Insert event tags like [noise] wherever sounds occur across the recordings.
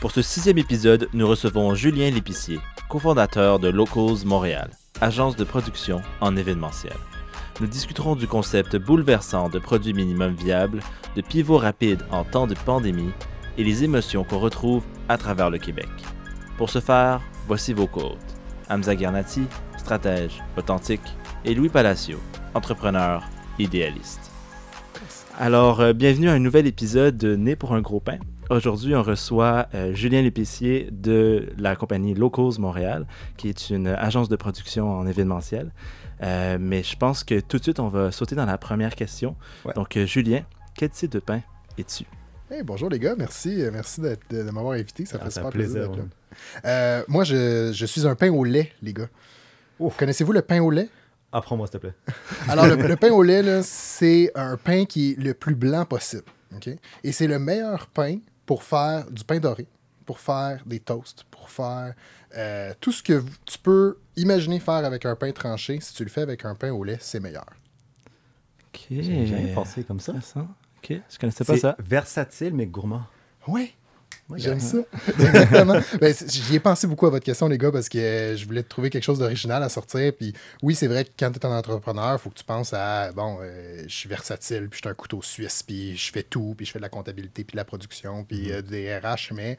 Pour ce sixième épisode, nous recevons Julien Lépicier, cofondateur de Locals Montréal, agence de production en événementiel. Nous discuterons du concept bouleversant de produits minimum viables, de pivot rapide en temps de pandémie et les émotions qu'on retrouve à travers le Québec. Pour ce faire, voici vos côtes. Hamza Garnati, stratège, authentique, et Louis Palacio, entrepreneur, idéaliste. Alors, euh, bienvenue à un nouvel épisode de Né pour un gros pain. Aujourd'hui, on reçoit euh, Julien Lépicier de la compagnie Locals Montréal, qui est une agence de production en événementiel. Euh, mais je pense que tout de suite, on va sauter dans la première question. Ouais. Donc, euh, Julien, quel type de pain es-tu? Hey, bonjour les gars, merci, merci d'être- de, de m'avoir invité, ça Ah, fait super plaisir. plaisir, d'être là. Euh, moi, je, je suis un pain au lait, les gars. Connaissez-vous le pain au lait? Apprends-moi, s'il te plaît. [laughs] Alors, le, le pain au lait, là, [laughs] c'est un pain qui est le plus blanc possible. ok? Et c'est le meilleur pain pour faire du pain doré, pour faire des toasts, pour faire euh, tout ce que tu peux imaginer faire avec un pain tranché. Si tu le fais avec un pain au lait, c'est meilleur. Ok. J'ai jamais pensé comme ça. Intéressant. Ok, je connaissais pas ça. versatile, mais gourmand. Oui, J'aime ça. [laughs] Exactement. Ben, J'y ai pensé beaucoup à votre question, les gars, parce que euh, je voulais trouver quelque chose d'original à sortir. Puis oui, c'est vrai que quand tu es un entrepreneur, il faut que tu penses à bon, euh, je suis versatile, puis je suis un couteau suisse, puis je fais tout, puis je fais de la comptabilité, puis de la production, puis euh, des RH. Mais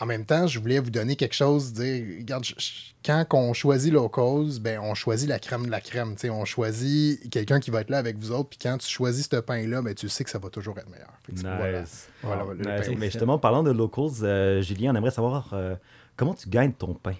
en même temps, je voulais vous donner quelque chose, dire, regarde, je- je- quand on choisit low cause, ben, on choisit la crème de la crème. tu sais, On choisit quelqu'un qui va être là avec vous autres, puis quand tu choisis ce pain-là, ben, tu sais que ça va toujours être meilleur. Voilà. Nice. Voilà, Wow, le nice. pain. Mais justement, parlant de locals, euh, Julien, on aimerait savoir euh, comment tu gagnes ton pain?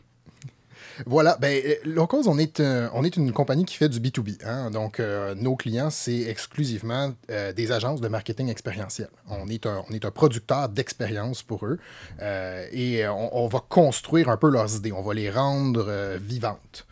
Voilà, ben, euh, Locals, on est, un- on est une compagnie qui fait du B2B. hein. Donc, euh, nos clients, c'est exclusivement euh, des agences de marketing expérientiel. On est un, on est un producteur d'expérience pour eux euh, et euh, on, va construire un peu leurs idées. On va les rendre euh, vivantes.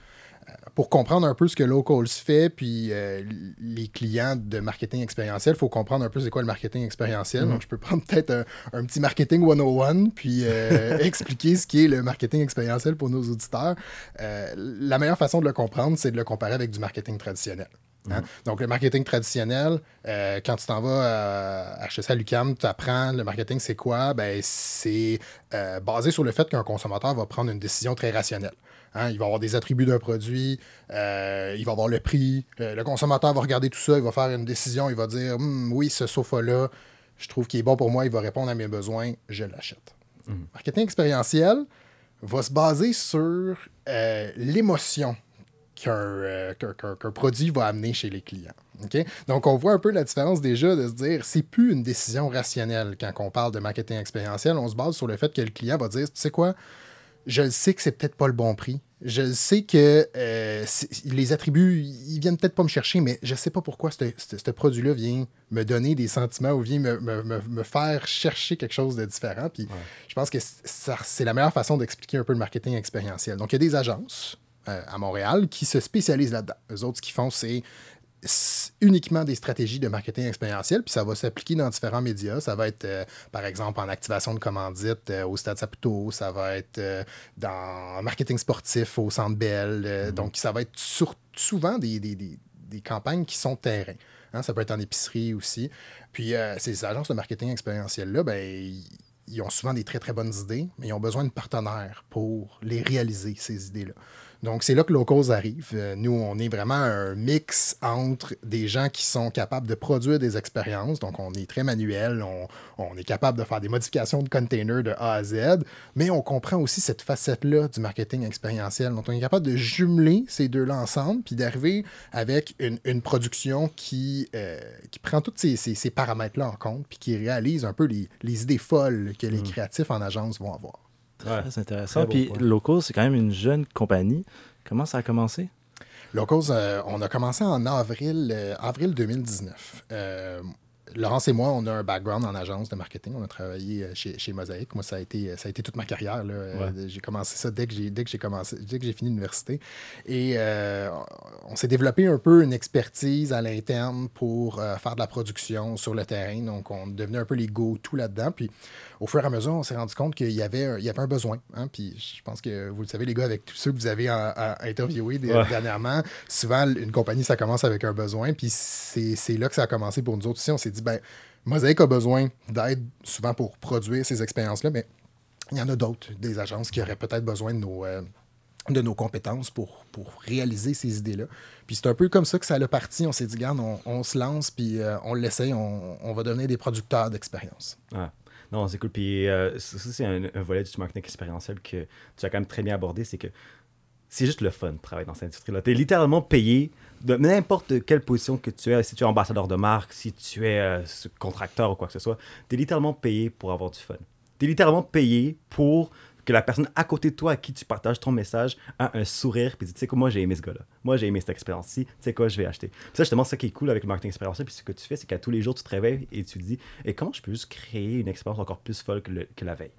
Pour comprendre un peu ce que Locals fait, puis euh, les clients de marketing expérientiel, il faut comprendre un peu c'est quoi le marketing expérientiel. Donc, je peux prendre peut-être un, un petit marketing 101, puis euh, [laughs] expliquer ce qui est le marketing expérientiel pour nos auditeurs. Euh, la meilleure façon de le comprendre, c'est de le comparer avec du marketing traditionnel. hein. Donc, le marketing traditionnel, euh, quand tu t'en vas à, HEC à tu apprends le marketing, c'est quoi? Ben, c'est euh, basé sur le fait qu'un consommateur va prendre une décision très rationnelle. Hein, il va avoir des attributs d'un produit, euh, il va avoir le prix. euh, le consommateur va regarder tout ça, il va faire une décision, il va dire Hum, oui, ce sofa-là, je trouve qu'il est bon pour moi, il va répondre à mes besoins, je l'achète. Marketing expérientiel va se baser sur euh, l'émotion qu'un euh, qu'un- produit va amener chez les clients. Donc, on voit un peu la différence déjà de se dire, c'est plus une décision rationnelle quand on parle de marketing expérientiel. On se base sur le fait que le client va dire, tu sais quoi, je le sais que c'est peut-être pas le bon prix. Je le sais que euh, les attributs, ils viennent peut-être pas me chercher, mais je sais pas pourquoi ce- produit-là vient me donner des sentiments ou vient me, me- me- me faire chercher quelque chose de différent. Puis je pense que c'est la meilleure façon d'expliquer un peu le marketing expérientiel. Donc, il y a des agences euh, à Montréal qui se spécialisent là-dedans. Eux autres, ce qu'ils font, c'est uniquement des stratégies de marketing expérientiel, puis ça va s'appliquer dans différents médias. Ça va être, euh, par exemple, en activation de commandite euh, au Stade Saputo, ça va être euh, dans marketing sportif au Centre Bell. euh, Donc, ça va être sur- souvent des, des- des- des campagnes qui sont terrain. Hein, ça peut être en épicerie aussi. Puis, ces agences de marketing expérientiel-là, ben, ils ont souvent des très, très bonnes idées, mais ils ont besoin de partenaires pour les réaliser, ces idées-là. Donc, c'est là que Locals arrive. Euh, nous, on est vraiment un mix entre des gens qui sont capables de produire des expériences. Donc, on est très manuel. On, on est capable de faire des modifications de containers de A à Z. Mais on comprend aussi cette facette-là du marketing expérientiel. Donc, on est capable de jumeler ces deux-là ensemble puis d'arriver avec une, une production qui, euh, qui prend tous ces, ces- ces paramètres-là en compte puis qui réalise un peu les, les idées folles que les créatifs en agence vont avoir. Ouais. Très intéressant. Très Puis. Locals, c'est quand même une jeune compagnie. Comment ça a commencé? Locals, euh, on a commencé en avril, euh, avril 2019. Euh, Laurence et moi, on a un background en agence de marketing. On a travaillé chez, chez Mosaic. Moi, ça a été, ça a été toute ma carrière. J'ai commencé ça dès que j'ai, dès que j'ai commencé, dès que j'ai fini l'université. Et on s'est développé un peu une expertise à l'interne pour faire de la production sur le terrain. Donc, on devenait un peu les go-to là-dedans. Puis, au fur et à mesure, on s'est rendu compte qu'il y avait, il y avait un besoin. Hein. Puis, je pense que vous le savez, les gars, avec tous ceux que vous avez interviewés dernièrement, souvent, une compagnie, ça commence avec un besoin. Puis, c'est là que ça a commencé pour nous autres aussi. On s'est dit, ben, Mosaic a besoin d'aide souvent pour produire ces expériences-là, mais il y en a d'autres, des agences qui auraient peut-être besoin de nos, euh, de nos compétences pour, pour réaliser ces idées-là. Puis c'est un peu comme ça que ça a parti. On s'est dit, regarde, on, se lance, puis euh, on l'essaye, on, on, va devenir des producteurs d'expérience. Ah. Non, c'est cool. Puis euh, ça, c'est un, volet du marketing expérientiel que tu as quand même très bien abordé. C'est que c'est juste le fun de travailler dans cette industrie-là. Tu es littéralement payé de n'importe quelle position que tu es, si tu es ambassadeur de marque, si tu es euh, contracteur ou quoi que ce soit, tu es littéralement payé pour avoir du fun. Tu es littéralement payé pour que la personne à côté de toi à qui tu partages ton message a un sourire puis dit tu sais quoi moi j'ai aimé ce gars-là. Moi j'ai aimé cette expérience-ci. Tu sais quoi je vais acheter. Puis ça justement ça qui est cool avec le marketing expérientiel puis ce que tu fais c'est qu'à tous les jours tu te réveilles et tu te dis et comment je peux juste créer une expérience encore plus folle que la veille?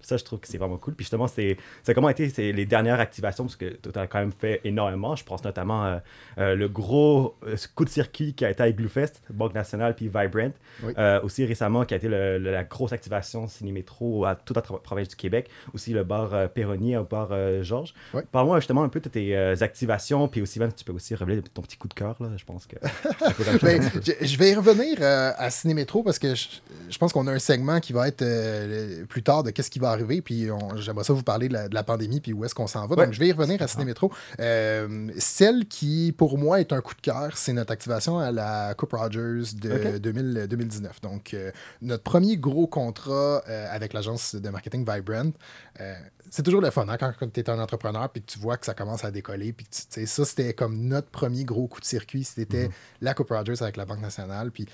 Ça, je trouve que c'est vraiment cool. Puis justement, c'est, comment été les dernières activations, parce que tu as quand même fait énormément. Je pense notamment euh, euh, le gros euh, coup de circuit qui a été avec Bluefest, Banque Nationale, puis Vibrant. aussi récemment, qui a été la grosse activation Cinémétro à tout à travers du Québec. Aussi le bar Perroni au bar Georges. Parle-moi justement un peu de tes activations, puis aussi, même, tu peux aussi révéler ton petit coup de cœur. Là, je pense que. Ben, je, vais y revenir à Cinémétro parce que je, je pense qu'on a un segment qui va être plus tard de qu'est-ce qui va arriver. Puis j'aimerais ça vous parler de la, pandémie, puis où est-ce qu'on s'en va. Donc, je vais y revenir à Cinémétro. Euh, celle qui, pour moi, est un coup de cœur, c'est notre activation à la Coupe Rogers de 2019. Donc, euh, notre premier gros contrat euh, avec l'agence de marketing Vibrant. c'est toujours le fun hein, quand, tu es un entrepreneur puis que tu vois que ça commence à décoller. Puis ça, c'était comme notre premier gros coup de circuit. C'était mhm. la Coupe Rogers avec la Banque nationale. Puis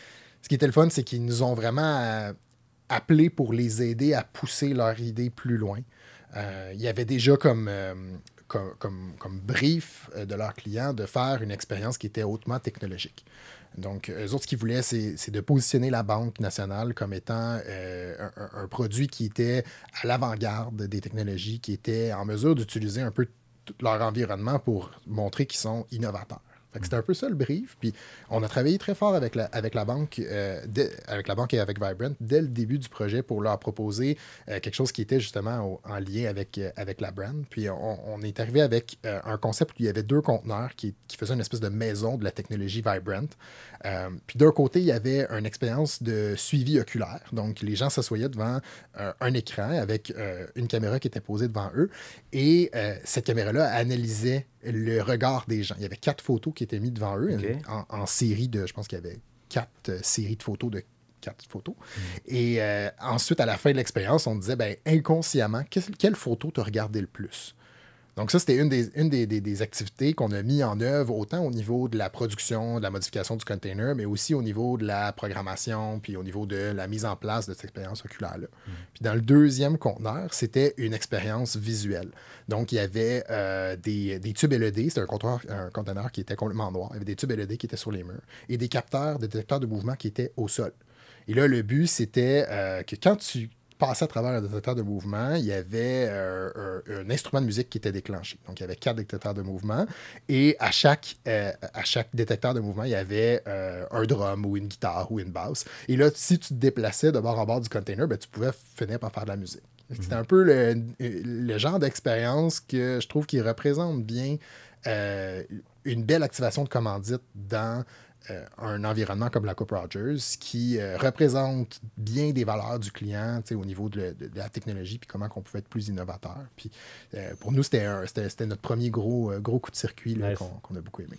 ce qui était le fun, c'est qu'ils nous ont vraiment appelés pour les aider à pousser leur idée plus loin. Euh, il y avait déjà comme, euh, comme, comme, brief euh, de leurs clients de faire une expérience qui était hautement technologique. Donc, eux autres, ce qu'ils voulaient, c'est de positionner la Banque nationale comme étant un, produit qui était à l'avant-garde des technologies, qui était en mesure d'utiliser un peu leur environnement pour montrer qu'ils sont innovateurs. C'était un peu ça le brief. Puis on a travaillé très fort avec la, avec la banque, euh, avec la banque et avec Vibrant dès le début du projet pour leur proposer euh, quelque chose qui était justement en lien avec, euh, avec la brand. Puis on, est arrivé avec un concept où il y avait deux conteneurs qui, qui, faisaient une espèce de maison de la technologie Vibrant. Puis d'un côté, il y avait une expérience de suivi oculaire. Donc les gens s'assoyaient devant un écran avec une caméra qui était posée devant eux. Et cette caméra-là analysait le regard des gens. Il y avait quatre photos qui étaient mises devant eux en, série de, je pense qu'il y avait quatre euh, séries de photos de quatre photos. Mm. Et euh, ensuite, à la fin de l'expérience, on disait, ben, inconsciemment, quelle photo te regardé le plus? Donc ça, c'était une, des, une des, activités qu'on a mis en œuvre autant au niveau de la production, de la modification du container, mais aussi au niveau de la programmation, puis au niveau de la mise en place de cette expérience oculaire-là. Mm. Puis dans le deuxième conteneur, c'était une expérience visuelle. Donc il y avait euh, des, tubes LED, c'était un, conteneur, un conteneur qui était complètement noir, il y avait des tubes LED qui étaient sur les murs, et des capteurs, des détecteurs de mouvement qui étaient au sol. Et là, le but, c'était euh, que quand tu passait à travers un détecteur de mouvement, il y avait euh, un, instrument de musique qui était déclenché. Donc, il y avait quatre détecteurs de mouvement. Et à chaque, euh, à chaque détecteur de mouvement, il y avait euh, un drum ou une guitare ou une basse. Et là, si tu te déplaçais de bord en bord du container, ben, tu pouvais finir par faire de la musique. C'était mhm. un peu le, le genre d'expérience que je trouve qui représente bien une belle activation de commandite dans euh, un environnement comme la Coupe Rogers qui euh, représente bien des valeurs du client au niveau de, la technologie puis comment on pouvait être plus innovateur. Puis euh, pour nous, c'était notre premier gros, gros coup de circuit qu'on a beaucoup aimé.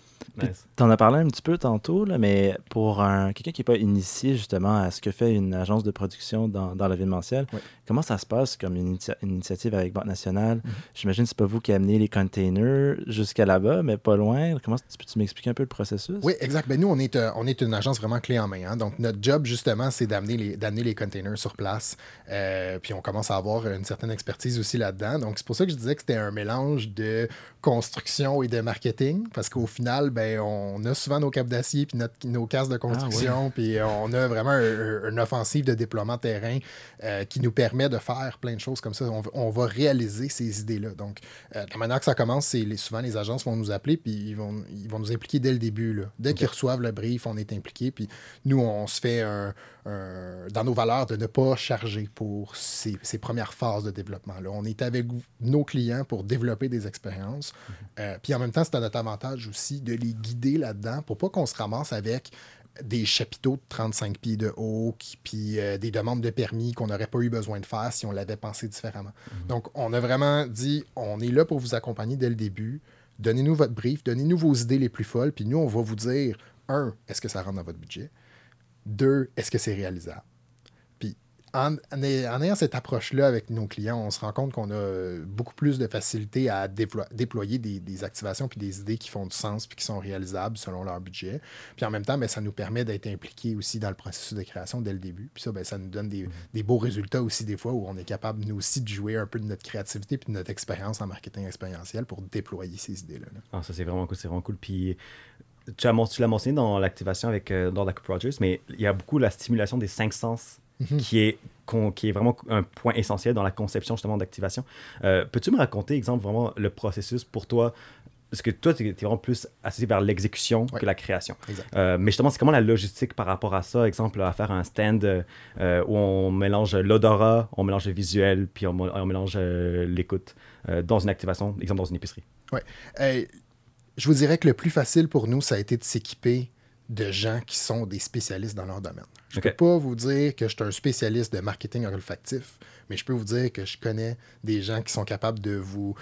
Tu en as parlé un petit peu tantôt, là, mais pour quelqu'un qui n'est pas initié justement à ce que fait une agence de production dans, dans l'événementiel, comment ça se passe comme une, initiative avec Banque Nationale? Mm-hmm. J'imagine que ce pas vous qui amenez les containers jusqu'à là-bas, mais pas loin. Comment tu peux-tu m'expliquer un peu le processus? Oui, exact. Ben, nous, on est, euh, on est une agence vraiment clé en main. hein. Donc, notre job, justement, c'est d'amener les, d'amener les containers sur place. Euh, puis, on commence à avoir une certaine expertise aussi là-dedans. Donc, c'est pour ça que je disais que c'était un mélange de construction et de marketing. Parce qu'au final, ben, on a souvent nos capes d'acier puis notre- nos cases de construction. Puis, on a vraiment un- un- une offensive de déploiement terrain euh, qui nous permet de faire plein de choses comme ça. On, va- on va réaliser ces idées-là. Donc, la manière que ça commence, c'est les- souvent les agences vont nous appeler puis ils vont, ils vont nous impliquer dès le début. là. Dès qu'ils reçoivent le brief, on est impliqué. Puis nous, on se fait un, un- dans nos valeurs de ne pas charger pour ces, ces premières phases de développement. Là. On est avec nos clients pour développer des expériences. Euh, puis en même temps, c'est à notre avantage aussi de les guider là-dedans pour pas qu'on se ramasse avec des chapiteaux de 35 pieds de haut, qui- puis euh, des demandes de permis qu'on n'aurait pas eu besoin de faire si on l'avait pensé différemment. Donc, on a vraiment dit, on est là pour vous accompagner dès le début. Donnez-nous votre brief, donnez-nous vos idées les plus folles, puis nous, on va vous dire, un, est-ce que ça rentre dans votre budget? Deux, est-ce que c'est réalisable? Puis, en, en ay- en ayant cette approche-là avec nos clients, on se rend compte qu'on a euh, beaucoup plus de facilité à déplo- déployer des, des activations puis des idées qui font du sens puis qui sont réalisables selon leur budget. Puis en même temps, ben, ça nous permet d'être impliqués aussi dans le processus de création dès le début. Puis ça, ben, ça nous donne des, des beaux résultats aussi des fois où on est capable, nous aussi, de jouer un peu de notre créativité puis de notre expérience en marketing expérientiel pour déployer ces idées-là. là. Ah, ça, c'est vraiment cool. C'est vraiment cool. Puis, tu, as, mon- tu l'as mentionné dans l'activation avec euh, Nordic Rogers, mais il y a beaucoup la stimulation des cinq sens qui, est, qui est vraiment un point essentiel dans la conception justement d'activation. Euh, Peux-tu me raconter, exemple, vraiment le processus pour toi? Parce que toi, tu es vraiment plus associé vers l'exécution Ouais. que la création. Euh, mais justement, c'est comment la logistique par rapport à ça? Exemple, à faire un stand euh, où on mélange l'odorat, on mélange le visuel, puis on, on mélange euh, l'écoute dans une activation, exemple dans une épicerie. Euh, je vous dirais que le plus facile pour nous, ça a été de s'équiper de gens qui sont des spécialistes dans leur domaine. Je ne peux pas vous dire que je suis un spécialiste de marketing olfactif, mais je peux vous dire que je connais des gens qui sont capables de vous,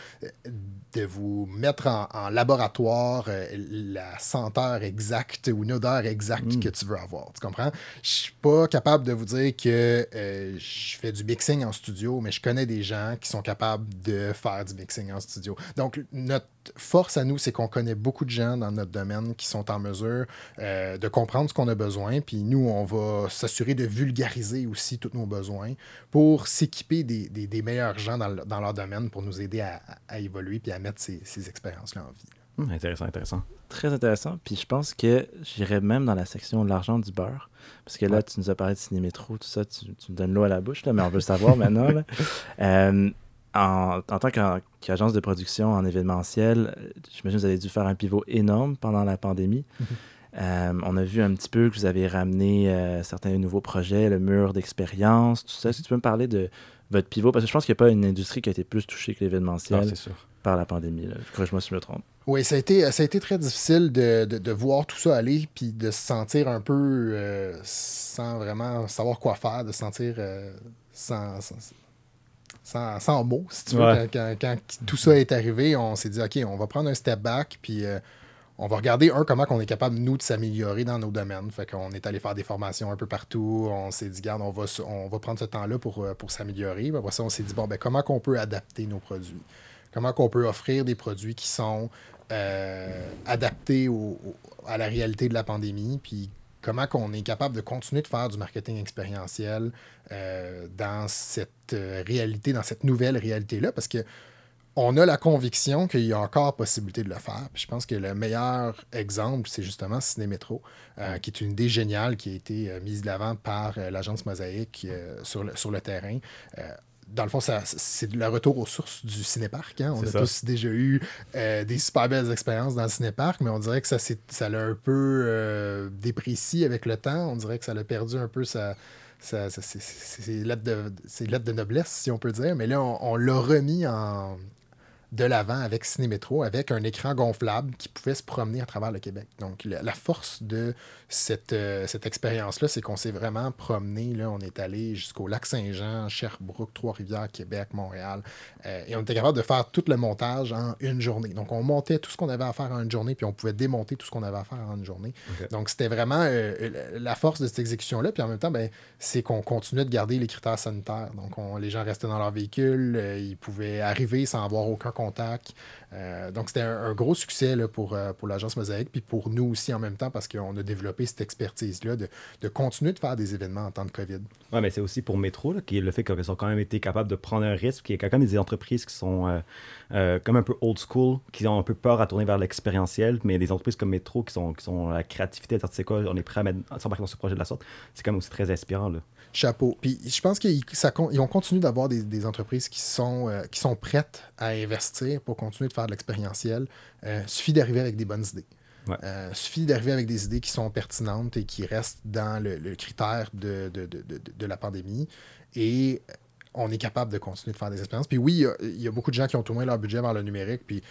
de vous mettre en, en laboratoire euh, la senteur exacte ou une odeur exacte Mm. que tu veux avoir. Tu comprends? Je suis pas capable de vous dire que euh, je fais du mixing en studio, mais je connais des gens qui sont capables de faire du mixing en studio. Donc, notre force à nous, c'est qu'on connaît beaucoup de gens dans notre domaine qui sont en mesure euh, de comprendre ce qu'on a besoin. Puis nous, on va s'assurer de vulgariser aussi tous nos besoins pour s'équiper des, des- des meilleurs gens dans, le- dans leur domaine pour nous aider à, à évoluer puis à mettre ces, ces expériences-là en vie. Hum, intéressant, intéressant. Très intéressant. Puis je pense que j'irais même dans la section l'argent du beurre. Parce que là, Ouais. tu nous as parlé de Cinémétro, tout ça, tu, tu me donnes l'eau à la bouche, là, mais on veut le savoir maintenant. là. [laughs] Euh, en, en tant qu'agence de production en événementiel, j'imagine que vous avez dû faire un pivot énorme pendant la pandémie. Euh, on a vu un petit peu que vous avez ramené euh, certains nouveaux projets, le mur d'expérience, tout ça. Est-ce que tu peux me parler de votre pivot? Parce que je pense qu'il n'y a pas une industrie qui a été plus touchée que l'événementiel c'est sûr. par la pandémie. là. Corrige-moi si je me trompe. Oui, ça a été, ça a été très difficile de, de- de voir tout ça aller, puis de se sentir un peu euh, sans vraiment savoir quoi faire, de se sentir euh, sans, sans, sans- sans mots, si tu veux. Ouais. Quand, quand- quand tout ça est arrivé, on s'est dit, OK, on va prendre un step back, puis euh, on va regarder, un, comment on est capable, nous, de s'améliorer dans nos domaines. Fait qu'on est allé faire des formations un peu partout. On s'est dit, garde, on va, on va prendre ce temps-là pour, euh, pour s'améliorer. Après ça, on s'est dit, bon, ben, comment qu'on peut adapter nos produits? Comment qu'on peut offrir des produits qui sont euh, adaptés au- au- à la réalité de la pandémie? Puis comment qu'on est capable de continuer de faire du marketing expérientiel euh, dans cette euh, réalité, dans cette nouvelle réalité-là? Parce que on a la conviction qu'il y a encore possibilité de le faire. Puis je pense que le meilleur exemple, c'est justement Cinémétro, euh, qui est une idée géniale qui a été euh, mise de l'avant par l'agence Mosaïque sur, le, sur le terrain. Dans le fond, ça- c'est le retour aux sources du cinéparc. hein. On C'est a ça. tous déjà eu euh, des super belles expériences dans le cinéparc, mais on dirait que ça, ça l'a un peu euh, déprécié avec le temps. On dirait que ça l'a perdu un peu sa, ses lettres de, noblesse, si on peut dire. Mais là, on, on l'a remis en de l'avant avec Cinémétro, avec un écran gonflable qui pouvait se promener à travers le Québec. Donc, la, la force de cette, euh, cette expérience-là, c'est qu'on s'est vraiment promené. Là, on est allé jusqu'au lac Saint-Jean, Sherbrooke, Trois-Rivières, Québec, Montréal. Euh, et on était capable de faire tout le montage en une journée. Donc, on montait tout ce qu'on avait à faire en une journée, puis on pouvait démonter tout ce qu'on avait à faire en une journée. Donc, c'était vraiment euh, la force de cette exécution-là. Puis en même temps, ben, c'est qu'on continuait de garder les critères sanitaires. Donc, on- les gens restaient dans leur véhicule, ils pouvaient arriver sans avoir aucun contact donc, c'était un, gros succès là, pour, pour l'agence Mosaïque, puis pour nous aussi en même temps, parce qu'on a développé cette expertise-là de, de, continuer de faire des événements en temps de COVID. Oui, mais c'est aussi pour Métro, là, qui est le fait qu'ils ont quand même été capables de prendre un risque, qui est quand même des entreprises qui sont euh, comme un peu old school, qui ont un peu peur à tourner vers l'expérientiel, mais des entreprises comme Métro qui sont, qui sont la créativité, sais quoi, on est prêt à, mettre, s'embarquer dans ce projet de la sorte, c'est quand même aussi très inspirant. Là. Chapeau. Puis je pense qu'ils ont continué d'avoir des, des, entreprises qui sont, qui sont prêtes à investir pour continuer de faire de l'expérientiel. Euh, suffit d'arriver avec des bonnes idées. Euh, suffit d'arriver avec des idées qui sont pertinentes et qui restent dans le, critère de, de, de, de, la pandémie. Et on est capable de continuer de faire des expériences. Puis oui, il y, a beaucoup de gens qui ont tourné leur budget vers le numérique. Puis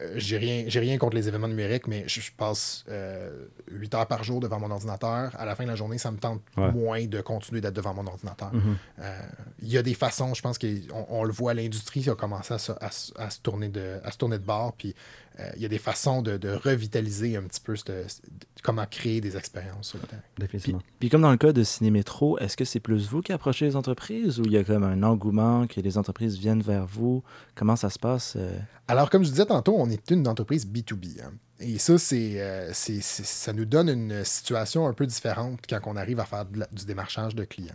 euh, j'ai rien, rien contre les événements numériques, mais je, passe euh, 8 heures par jour devant mon ordinateur. À la fin de la journée, ça me tente moins de continuer d'être devant mon ordinateur. Mm-hmm. Euh, il y a des façons, je pense qu'on on le voit, l'industrie a commencé à se, à, se tourner de, à se tourner de bord. Puis il y a des façons de, de revitaliser un petit peu comment créer des expériences sur le terrain. Puis, comme dans le cas de Cinémétro, est-ce que c'est plus vous qui approchez les entreprises ou il y a comme un engouement que les entreprises viennent vers vous? Comment ça se passe? Alors, comme je disais tantôt, on est une entreprise B2B. Hein. Et ça, euh, c'est, ça nous donne une situation un peu différente quand on arrive à faire du démarchage de clients.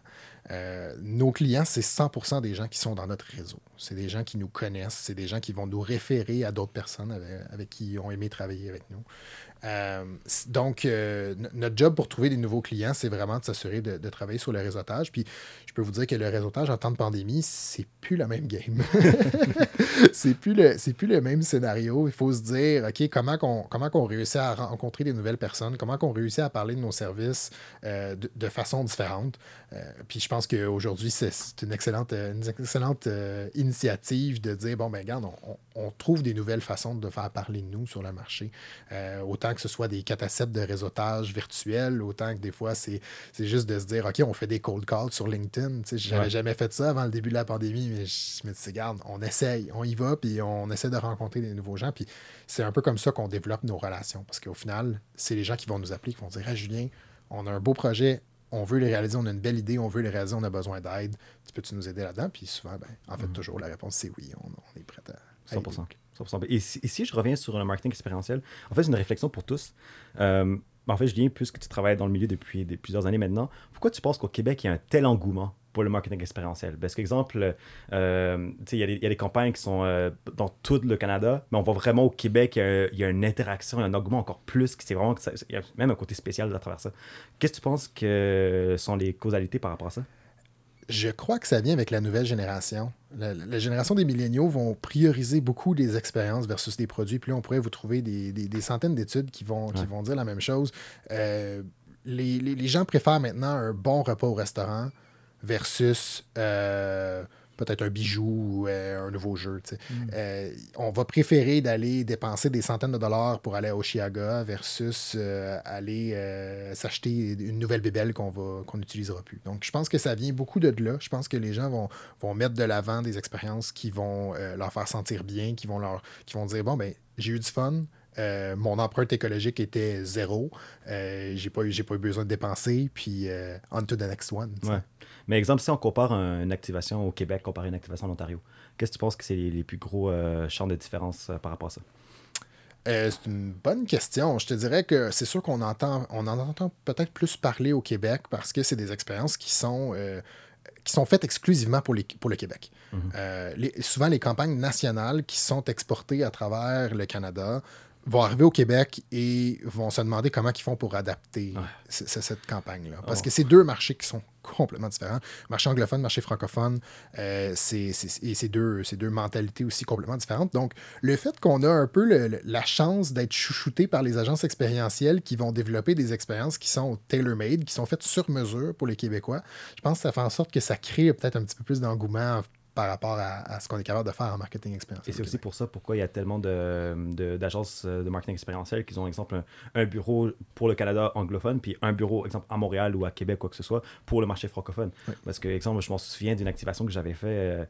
Euh, nos clients, c'est 100% des gens qui sont dans notre réseau. C'est des gens qui nous connaissent, c'est des gens qui vont nous référer à d'autres personnes avec, qui ils ont aimé travailler avec nous. Euh, donc, euh, notre job pour trouver des nouveaux clients, c'est vraiment de s'assurer de, travailler sur le réseautage. Puis, je peux vous dire que le réseautage en temps de pandémie, c'est plus la même game. [laughs] c'est plus le, plus le même scénario. Il faut se dire, OK, comment qu'on, comment réussit à rencontrer des nouvelles personnes, comment qu'on réussit à parler de nos services euh, de, façon différente? puis, je pense qu'aujourd'hui, c'est, une excellente, une excellente initiative de dire, bon, ben, regarde, on, on, trouve des nouvelles façons de faire parler de nous sur le marché. autant que ce soit des cassettes de réseautage virtuel, autant que des fois, c'est juste de se dire, OK, on fait des cold calls sur LinkedIn. Je n'avais jamais fait ça avant le début de la pandémie, mais je me dis, regarde, on essaye, on y va, puis on essaie de rencontrer des nouveaux gens. Puis c'est un peu comme ça qu'on développe nos relations. Parce qu'au final, c'est les gens qui vont nous appeler, qui vont dire, hey, Julien, on a un beau projet, on veut les réaliser, on a une belle idée, on veut les réaliser, on a besoin d'aide. Tu peux-tu nous aider là-dedans? Puis souvent, ben, en fait, mm-hmm. toujours, la réponse, c'est oui, on, est prêt à. 100%. Et si, je reviens sur le marketing expérientiel, en fait, c'est une réflexion pour tous. Euh, en fait, je viens, puisque tu travailles dans le milieu depuis plusieurs années maintenant, pourquoi tu penses qu'au Québec, il y a un tel engouement pour le marketing expérientiel? Parce qu'exemple, euh, il y, y, a des campagnes qui sont euh, dans tout le Canada, mais on voit vraiment au Québec, il y, a une interaction, un engouement encore plus, c'est vraiment, il y a même un côté spécial à travers ça. Qu'est-ce que tu penses que sont les causalités par rapport à ça? Je crois que ça vient avec la nouvelle génération. La, génération des milléniaux vont prioriser beaucoup des expériences versus des produits. Puis là, on pourrait vous trouver des, centaines d'études qui vont, qui vont dire la même chose. Euh, les, les, gens préfèrent maintenant un bon repas au restaurant versus euh, peut-être un bijou ou euh, un nouveau jeu. Mm. Euh, on va préférer d'aller dépenser des centaines de dollars pour aller à Oshiaga versus euh, aller s'acheter une nouvelle bébelle qu'on va qu'on n'utilisera plus. Donc, je pense que ça vient beaucoup de là. Je pense que les gens vont, vont mettre de l'avant des expériences qui vont leur faire sentir bien, qui vont, leur, qui vont dire, bon, ben j'ai eu du fun, mon empreinte écologique était zéro. Euh, j'ai pas, eu, pas eu besoin de dépenser. Puis, on to the next one. Mais exemple, si on compare une activation au Québec comparé à une activation en Ontario, qu'est-ce que tu penses que c'est les, plus gros euh, champs de différence euh, par rapport à ça? Euh, c'est une bonne question. Je te dirais que c'est sûr qu'on entend, on en entend peut-être plus parler au Québec parce que c'est des expériences qui sont, qui sont faites exclusivement pour, les, pour le Québec. Mm-hmm. souvent, les campagnes nationales qui sont exportées à travers le Canada vont arriver au Québec et vont se demander comment ils font pour adapter cette campagne-là. Parce oh. que c'est deux marchés qui sont complètement différents. Marché anglophone, marché francophone, euh, c'est deux, deux mentalités aussi complètement différentes. Donc, le fait qu'on a un peu la chance d'être chouchouté par les agences expérientielles qui vont développer des expériences qui sont tailor-made, qui sont faites sur mesure pour les Québécois, je pense que ça fait en sorte que ça crée peut-être un petit peu plus d'engouement par rapport à, ce qu'on est capable de faire en marketing expérientiel. Et c'est aussi pour ça pourquoi il y a tellement d'agences de, euh, de, marketing expérientiel qui ont, exemple, un, bureau pour le Canada anglophone, puis un bureau, exemple, à Montréal ou à Québec, quoi que ce soit, pour le marché francophone. Parce que, exemple, je m'en souviens d'une activation que j'avais fait. Euh,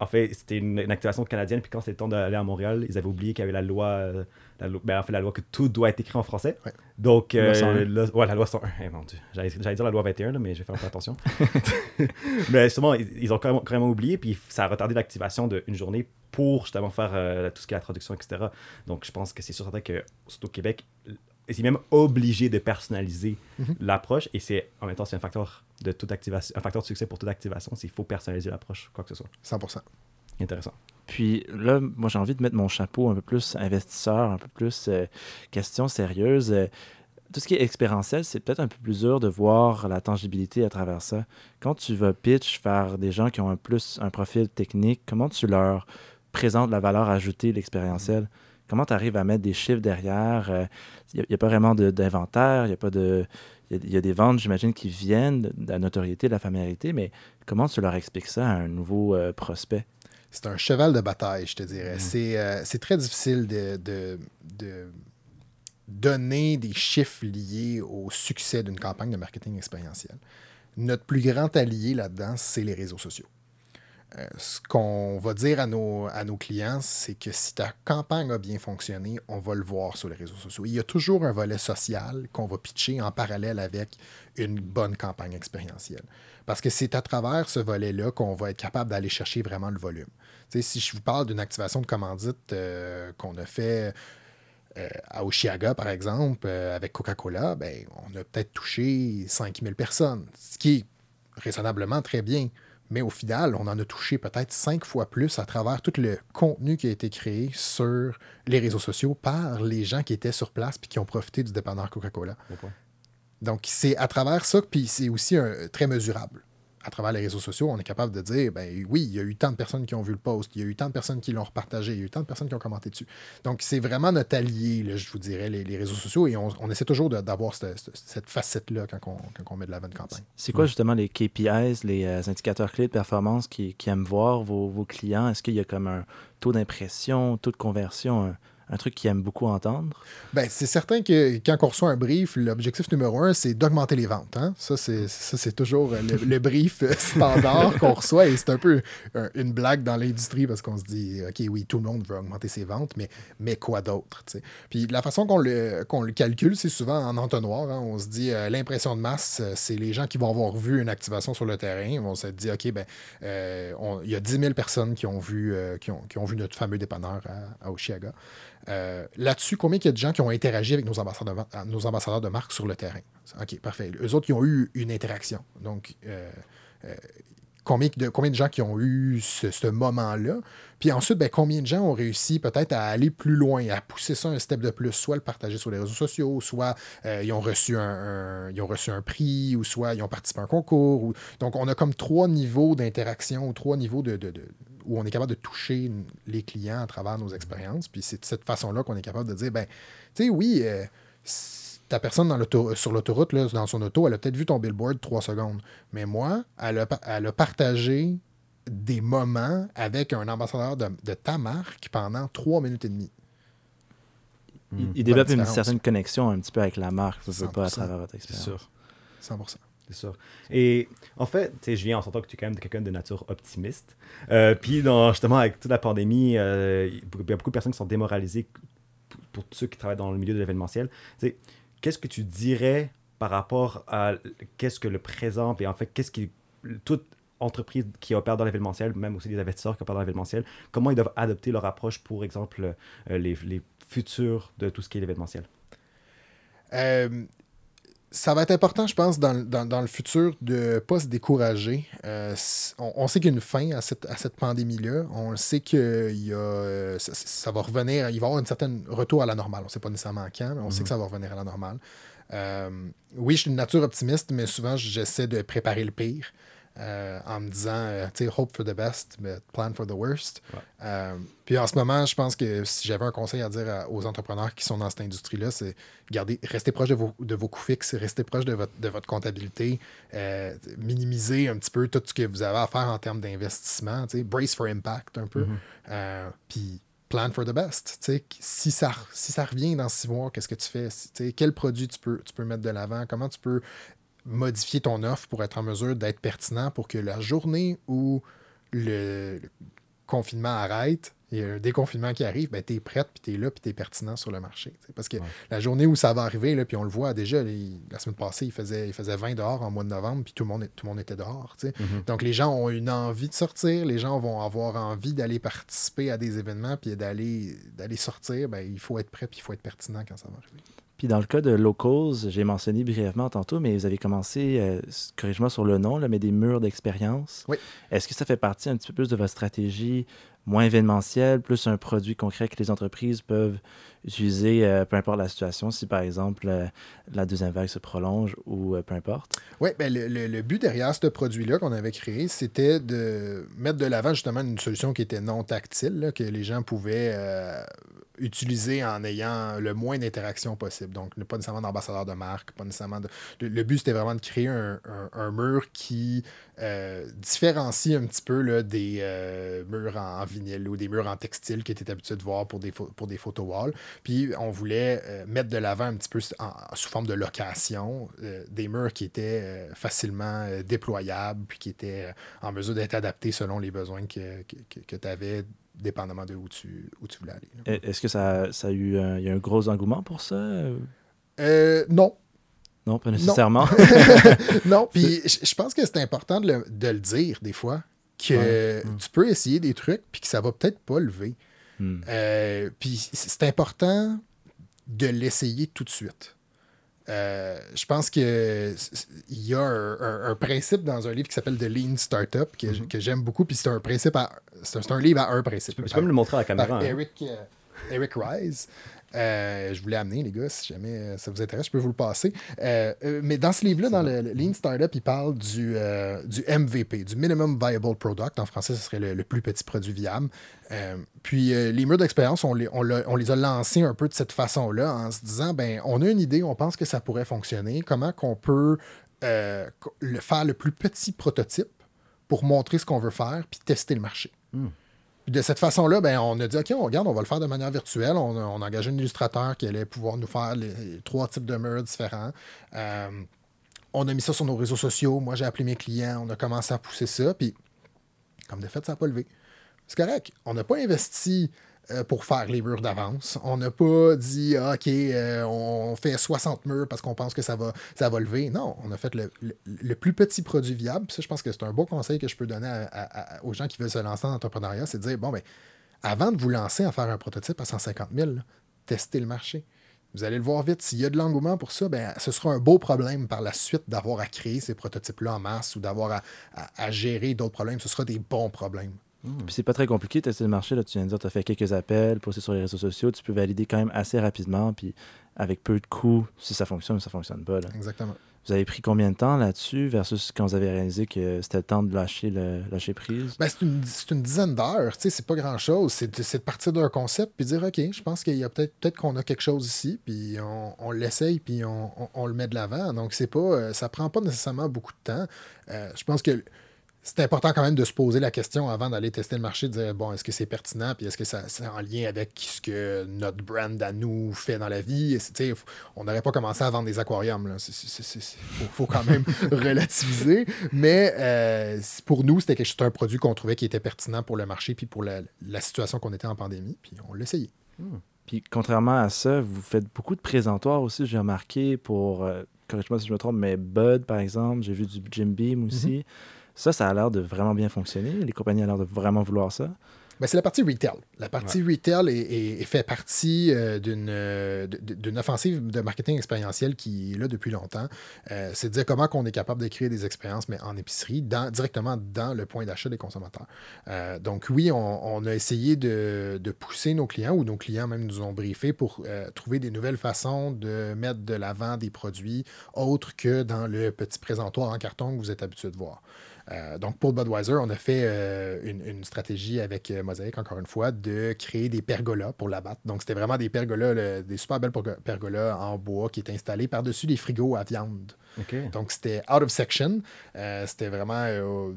en fait, c'était une, activation canadienne, puis quand c'était le temps d'aller à Montréal, ils avaient oublié qu'il y avait la loi, euh, la loi ben, en fait, la loi que tout doit être écrit en français. Donc, euh, la, ouais, la loi 101. Eh, mon Dieu. J'allais, dire la loi 21, mais je vais faire un peu attention. [laughs] [laughs] mais justement, ils, ont carrément, oublié, puis ça a retardé l'activation d'une journée pour justement faire euh, tout ce qui est la traduction, etc. Donc, je pense que c'est sûr certain que, surtout au Québec, c'est même obligé de personnaliser mhm. l'approche, et c'est en même temps, c'est un facteur de toute activation, un facteur de succès pour toute activation, c'est qu'il faut personnaliser l'approche, quoi que ce soit. 100%. Intéressant. Puis là, moi, j'ai envie de mettre mon chapeau un peu plus investisseur, un peu plus euh, question sérieuse. Euh, tout ce qui est expérientiel, c'est peut-être un peu plus dur de voir la tangibilité à travers ça. Quand tu vas pitch vers des gens qui ont un plus un profil technique, comment tu leur présentes la valeur ajoutée, l'expérientiel? Comment tu arrives à mettre des chiffres derrière? Il euh, n'y a, pas vraiment d'inventaire, il y a pas de il y, a des ventes, j'imagine, qui viennent de la notoriété, de la familiarité, mais comment tu leur expliques ça à un nouveau prospect? C'est un cheval de bataille, je te dirais. Mm. Euh, c'est très difficile de, de, donner des chiffres liés au succès d'une campagne de marketing expérientiel. Notre plus grand allié là-dedans, c'est les réseaux sociaux. Euh, ce qu'on va dire à nos, clients, c'est que si ta campagne a bien fonctionné, on va le voir sur les réseaux sociaux. Il y a toujours un volet social qu'on va pitcher en parallèle avec une bonne campagne expérientielle. Parce que c'est à travers ce volet-là qu'on va être capable d'aller chercher vraiment le volume. si je vous parle d'une activation de commandite euh, qu'on a fait euh, à Oshiaga, par exemple, avec Coca-Cola, ben, on a peut-être touché 5000 personnes, ce qui est raisonnablement très bien. Mais au final, on en a touché peut-être cinq fois plus à travers tout le contenu qui a été créé sur les réseaux sociaux par les gens qui étaient sur place puis qui ont profité du dépanneur Coca-Cola. Donc, c'est à travers ça, puis c'est aussi un, très mesurable à travers les réseaux sociaux, on est capable de dire, ben oui, il y a eu tant de personnes qui ont vu le post, il y a eu tant de personnes qui l'ont repartagé, il y a eu tant de personnes qui ont commenté dessus. Donc, c'est vraiment notre allié, je vous dirais, les, réseaux sociaux, et on, essaie toujours d'avoir cette, facette-là quand, on, met de la bonne campagne. C'est quoi justement les KPIs, les euh, indicateurs clés de performance qui, aiment voir vos, vos clients? Est-ce qu'il y a comme un taux d'impression, taux de conversion, truc qu'ils aiment beaucoup entendre? Ben, c'est certain que quand on reçoit un brief, l'objectif numéro un, c'est d'augmenter les ventes. Hein? Ça, c'est toujours le, brief [laughs] standard qu'on reçoit et c'est un peu une blague dans l'industrie parce qu'on se dit, OK, oui, tout le monde veut augmenter ses ventes, mais, quoi d'autre? Puis la façon qu'on le, le calcule, c'est souvent en entonnoir. Hein? On se dit, euh, l'impression de masse, euh, c'est les gens qui vont avoir vu une activation sur le terrain. Vont se dire, OK, ben, euh, il y a 10 000 personnes qui ont vu, qui, ont, vu notre fameux dépanneur à Oshiaga. Euh, là-dessus, combien il y a de gens qui ont interagi avec nos ambassadeurs, de, euh, marque sur le terrain? OK, parfait. Eux autres, qui ont eu une interaction. Donc, euh, combien, de, combien de gens qui ont eu ce, moment-là? Puis ensuite, ben, combien de gens ont réussi peut-être à aller plus loin, à pousser ça un step de plus, soit le partager sur les réseaux sociaux, soit ils, ont reçu un, ils ont reçu un prix, ou soit ils ont participé à un concours. Donc, on a comme trois niveaux d'interaction ou trois niveaux de où on est capable de toucher les clients à travers nos expériences. Puis c'est de cette façon-là qu'on est capable de dire, ben, tu sais, oui, euh, ta personne dans sur l'autoroute, dans son auto, elle a peut-être vu ton billboard trois secondes. Mais moi, elle a, partagé des moments avec un ambassadeur de, ta marque pendant trois minutes et demie. Il, développe une certaine connexion un petit peu avec la marque, ça ne pas à travers votre expérience. 100%. C'est sûr. Et en fait, tu sais, Julien, on s'entend que tu es quand même quelqu'un de nature optimiste. Euh, puis, justement, avec toute la pandémie, euh, il y a beaucoup de personnes qui sont démoralisées pour, ceux qui travaillent dans le milieu de l'événementiel. Qu'est-ce que tu dirais par rapport à qu'est-ce que le présent, et en fait, qu'est-ce qui. Toute entreprise qui opère dans l'événementiel, même aussi des investisseurs qui opèrent dans l'événementiel, comment ils doivent adopter leur approche pour exemple euh, les, les futurs de tout ce qui est l'événementiel? Ça va être important, je pense, dans, le futur de ne pas se décourager. Euh, on, sait qu'il y a une fin à cette, à cette pandémie-là. On sait que y a, ça, va revenir, il va y avoir un certain retour à la normale. On ne sait pas nécessairement quand, mais on sait que mhm. ça va revenir à la normale. Euh, oui, je suis une nature optimiste, mais souvent, j'essaie de préparer le pire. Euh, en me disant, euh, tu sais, hope for the best, but plan for the worst. Euh, puis en ce moment, je pense que si j'avais un conseil à dire aux entrepreneurs qui sont dans cette industrie-là, c'est garder, restez proche de vos, de vos coûts fixes, restez proche de votre, de votre comptabilité, minimiser un petit peu tout ce que vous avez à faire en termes d'investissement, tu sais, brace for impact un peu. Mm-hmm. puis plan for the best. Tu sais, si ça, si ça revient dans six mois, qu'est-ce que tu fais? Quel produit tu peux, tu peux mettre de l'avant? Comment tu peux modifier ton offre pour être en mesure d'être pertinent pour que la journée où le, confinement arrête, il y a un déconfinement qui arrive, ben, tu es prête, puis tu es là, puis tu es pertinent sur le marché. Parce que la journée où ça va arriver, là, puis on le voit déjà, la semaine passée, il faisait, il faisait 20 dehors en mois de novembre, puis tout le monde, tout le monde était dehors. Mm-hmm. Donc les gens ont une envie de sortir, les gens vont avoir envie d'aller participer à des événements, puis d'aller sortir. Ben, il faut être prêt, puis il faut être pertinent quand ça va arriver. Puis dans le cas de Locals, j'ai mentionné brièvement tantôt, mais vous avez commencé, euh, corrige-moi sur le nom, là, mais des murs d'expérience. Oui. Est-ce que ça fait partie un petit peu plus de votre stratégie moins événementiel, plus un produit concret que les entreprises peuvent utiliser, euh, peu importe la situation, si par exemple euh, la deuxième vague se prolonge ou peu importe? Oui, ben le, le, but derrière ce produit-là qu'on avait créé, c'était de mettre de l'avant justement une solution qui était non tactile, que les gens pouvaient utiliser en ayant le moins d'interactions possible. Donc, pas nécessairement d'ambassadeur de marque, pas nécessairement de... Le, but, c'était vraiment de créer un, mur qui euh, différencie un petit peu là, des euh, murs en, vinyle ou des murs en textile qui étaient habitués de voir pour des, pour des photo walls. Puis, on voulait euh, mettre de l'avant un petit peu sous forme de location des murs qui étaient facilement déployables puis qui étaient en mesure d'être adaptés selon les besoins que, que, que tu avais dépendamment de où tu, où tu voulais aller. Est-ce que ça, ça, a eu un, y a un gros engouement pour ça? Non. Non, pas nécessairement. [laughs] Non, [laughs] puis je pense que c'est important de le, de le, dire des fois, que tu peux essayer des trucs, puis que ça va peut-être pas lever. Hmm. Euh, puis c'est important de l'essayer tout de suite. Euh, je pense qu'il y a un, principe dans un livre qui s'appelle The Lean Startup que, mm-hmm. que j'aime beaucoup. Puis c'est un principe c'est un livre à un principe. Tu peux, me le montrer à la caméra. Hein. Eric, euh, Eric Rise. Euh, je voulais amener, les gars, si jamais euh, ça vous intéresse, je peux vous le passer. Euh, mais dans ce livre-là, dans le, Lean Startup, il parle du, du MVP, du Minimum Viable Product. En français, ce serait le, plus petit produit viable. puis les murs d'expérience, on les, on, les, a lancés un peu de cette façon-là, en se disant, ben, on a une idée, on pense que ça pourrait fonctionner. Comment qu'on peut le, faire le plus petit prototype pour montrer ce qu'on veut faire, puis tester le marché. De cette façon-là, ben, on a dit, OK, on regarde, on va le faire de manière virtuelle. On, a engagé un illustrateur qui allait pouvoir nous faire les, trois types de murs différents. Euh, on a mis ça sur nos réseaux sociaux. Moi, j'ai appelé mes clients. On a commencé à pousser ça. Puis, comme de fait, ça n'a pas levé. C'est correct. On n'a pas investi pour faire les murs d'avance. On n'a pas dit, ah, OK, euh, on fait 60 murs parce qu'on pense que ça va, ça lever. Non, on a fait le, plus petit produit viable. ça, je pense que c'est un beau conseil que je peux donner aux gens qui veulent se lancer en entrepreneuriat, c'est de dire, bon, ben, avant de vous lancer à faire un prototype à 150 000, testez le marché. Vous allez le voir vite. S'il y a de l'engouement pour ça, ben, ce sera un beau problème par la suite d'avoir à créer ces prototypes-là en masse ou d'avoir à gérer d'autres problèmes. Ce sera des bons problèmes. Hmm. c'est pas très compliqué, tester le marché. Là, tu viens de dire, tu as fait quelques appels, posté sur les réseaux sociaux, tu peux valider quand même assez rapidement, puis avec peu de coûts, si ça fonctionne ou ça fonctionne pas. Exactement. Vous avez pris combien de temps là-dessus versus quand vous avez réalisé que c'était le temps de lâcher, le, lâcher prise? Ben, c'est, une, une, dizaine d'heures. C'est pas grand-chose. C'est, de partir d'un concept puis dire OK, je pense qu'il y a peut-être, peut-être qu'on a quelque chose ici, puis on, on l'essaye, puis on, on, le met de l'avant. Donc, c'est pas, euh, ça prend pas nécessairement beaucoup de temps. Euh, je pense que c'est important quand même de se poser la question avant d'aller tester le marché, de dire bon, est-ce que c'est pertinent, puis est-ce que ça, c'est en lien avec ce que notre brand à nous fait dans la vie? on n'aurait pas commencé à vendre des aquariums. Il faut, quand même [laughs] relativiser. Mais euh, pour nous, c'était quelque un produit qu'on trouvait qui était pertinent pour le marché, puis pour la, situation qu'on était en pandémie, puis on l'a essayé. Hmm. Puis contrairement à ça, vous faites beaucoup de présentoirs aussi, j'ai remarqué, pour, euh, corrige-moi si je me trompe, mais Bud, par exemple, j'ai vu du Jim Beam aussi. Mm-hmm. Ça, ça a l'air de vraiment bien fonctionner. Les compagnies ont l'air de vraiment vouloir ça. Ben, c'est la partie retail. La partie retail est, fait partie euh, euh, d'une offensive de marketing expérientiel qui est là depuis longtemps. Euh, c'est de dire comment on est capable de créer des expériences, mais en épicerie, directement dans le point d'achat des consommateurs. donc oui, on, a essayé de, de, pousser nos clients, ou nos clients même nous ont briefé pour trouver des nouvelles façons de mettre de l'avant des produits autres que dans le petit présentoir en carton que vous êtes habitué de voir. Euh, donc, pour Budweiser, on a fait euh, une, stratégie avec euh, Mosaic, encore une fois, de créer des pergolas pour la batte. Donc, c'était vraiment des pergolas, des super belles pergolas en bois qui étaient installés par-dessus des frigos à viande. Donc, c'était out of section. c'était vraiment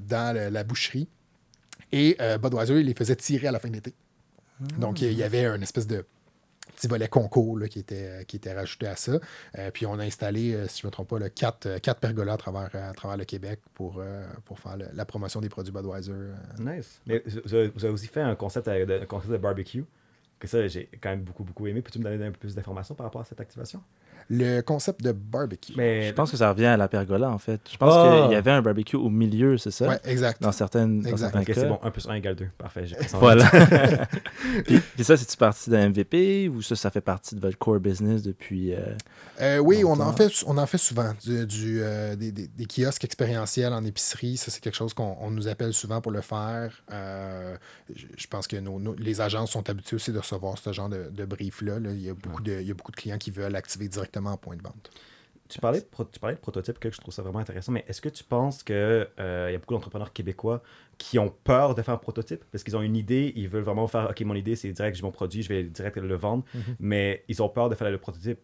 dans la boucherie. Et Budweiser, il les faisait tirer à la fin de l'été. Donc, il y avait une espèce de petit volet concours là, qui, était, qui était rajouté à ça. Euh, puis on a installé, euh, si je ne me trompe pas, quatre, euh, pergolas à travers, le Québec pour, euh, faire la promotion des produits Budweiser. euh. Nice. Mais vous avez aussi fait un concept, un concept de barbecue. Que ça, j'ai quand même beaucoup, beaucoup aimé. Peux-tu me donner un peu plus d'informations par rapport à cette activation? Le concept de barbecue. Mais Je pense que ça revient à la pergola, en fait. Je pense Ah. qu'il y avait un barbecue au milieu, c'est ça? Ouais, exact. Dans, certaines, dans Exact. cas. c'est bon. 1 plus 1 égale 2. Parfait. Voilà. [laughs] puis, puis ça, c'est-tu parti d'un MVP ou ça, ça fait partie de votre core business depuis. euh, Euh, oui, on en, fait, on en fait souvent. Du, du, euh, des, des- des kiosques expérientiels en épicerie, ça, c'est quelque chose qu'on on nous appelle souvent pour le faire. Euh, je je pense que nos, nos- les agences sont habituées aussi de recevoir ce genre de, de brief-là. là. Il, y a beaucoup de, il y a beaucoup de clients qui veulent activer directement en point de vente. Tu parlais, de pro- tu parlais de prototype, que je trouve ça vraiment intéressant, mais est-ce que tu penses qu'il y a beaucoup d'entrepreneurs québécois qui ont peur de faire un prototype? Parce qu'ils ont une idée, ils veulent vraiment faire OK, mon idée, c'est direct, j'ai mon produit, je vais direct le vendre, Mhm. mais ils ont peur de faire le prototype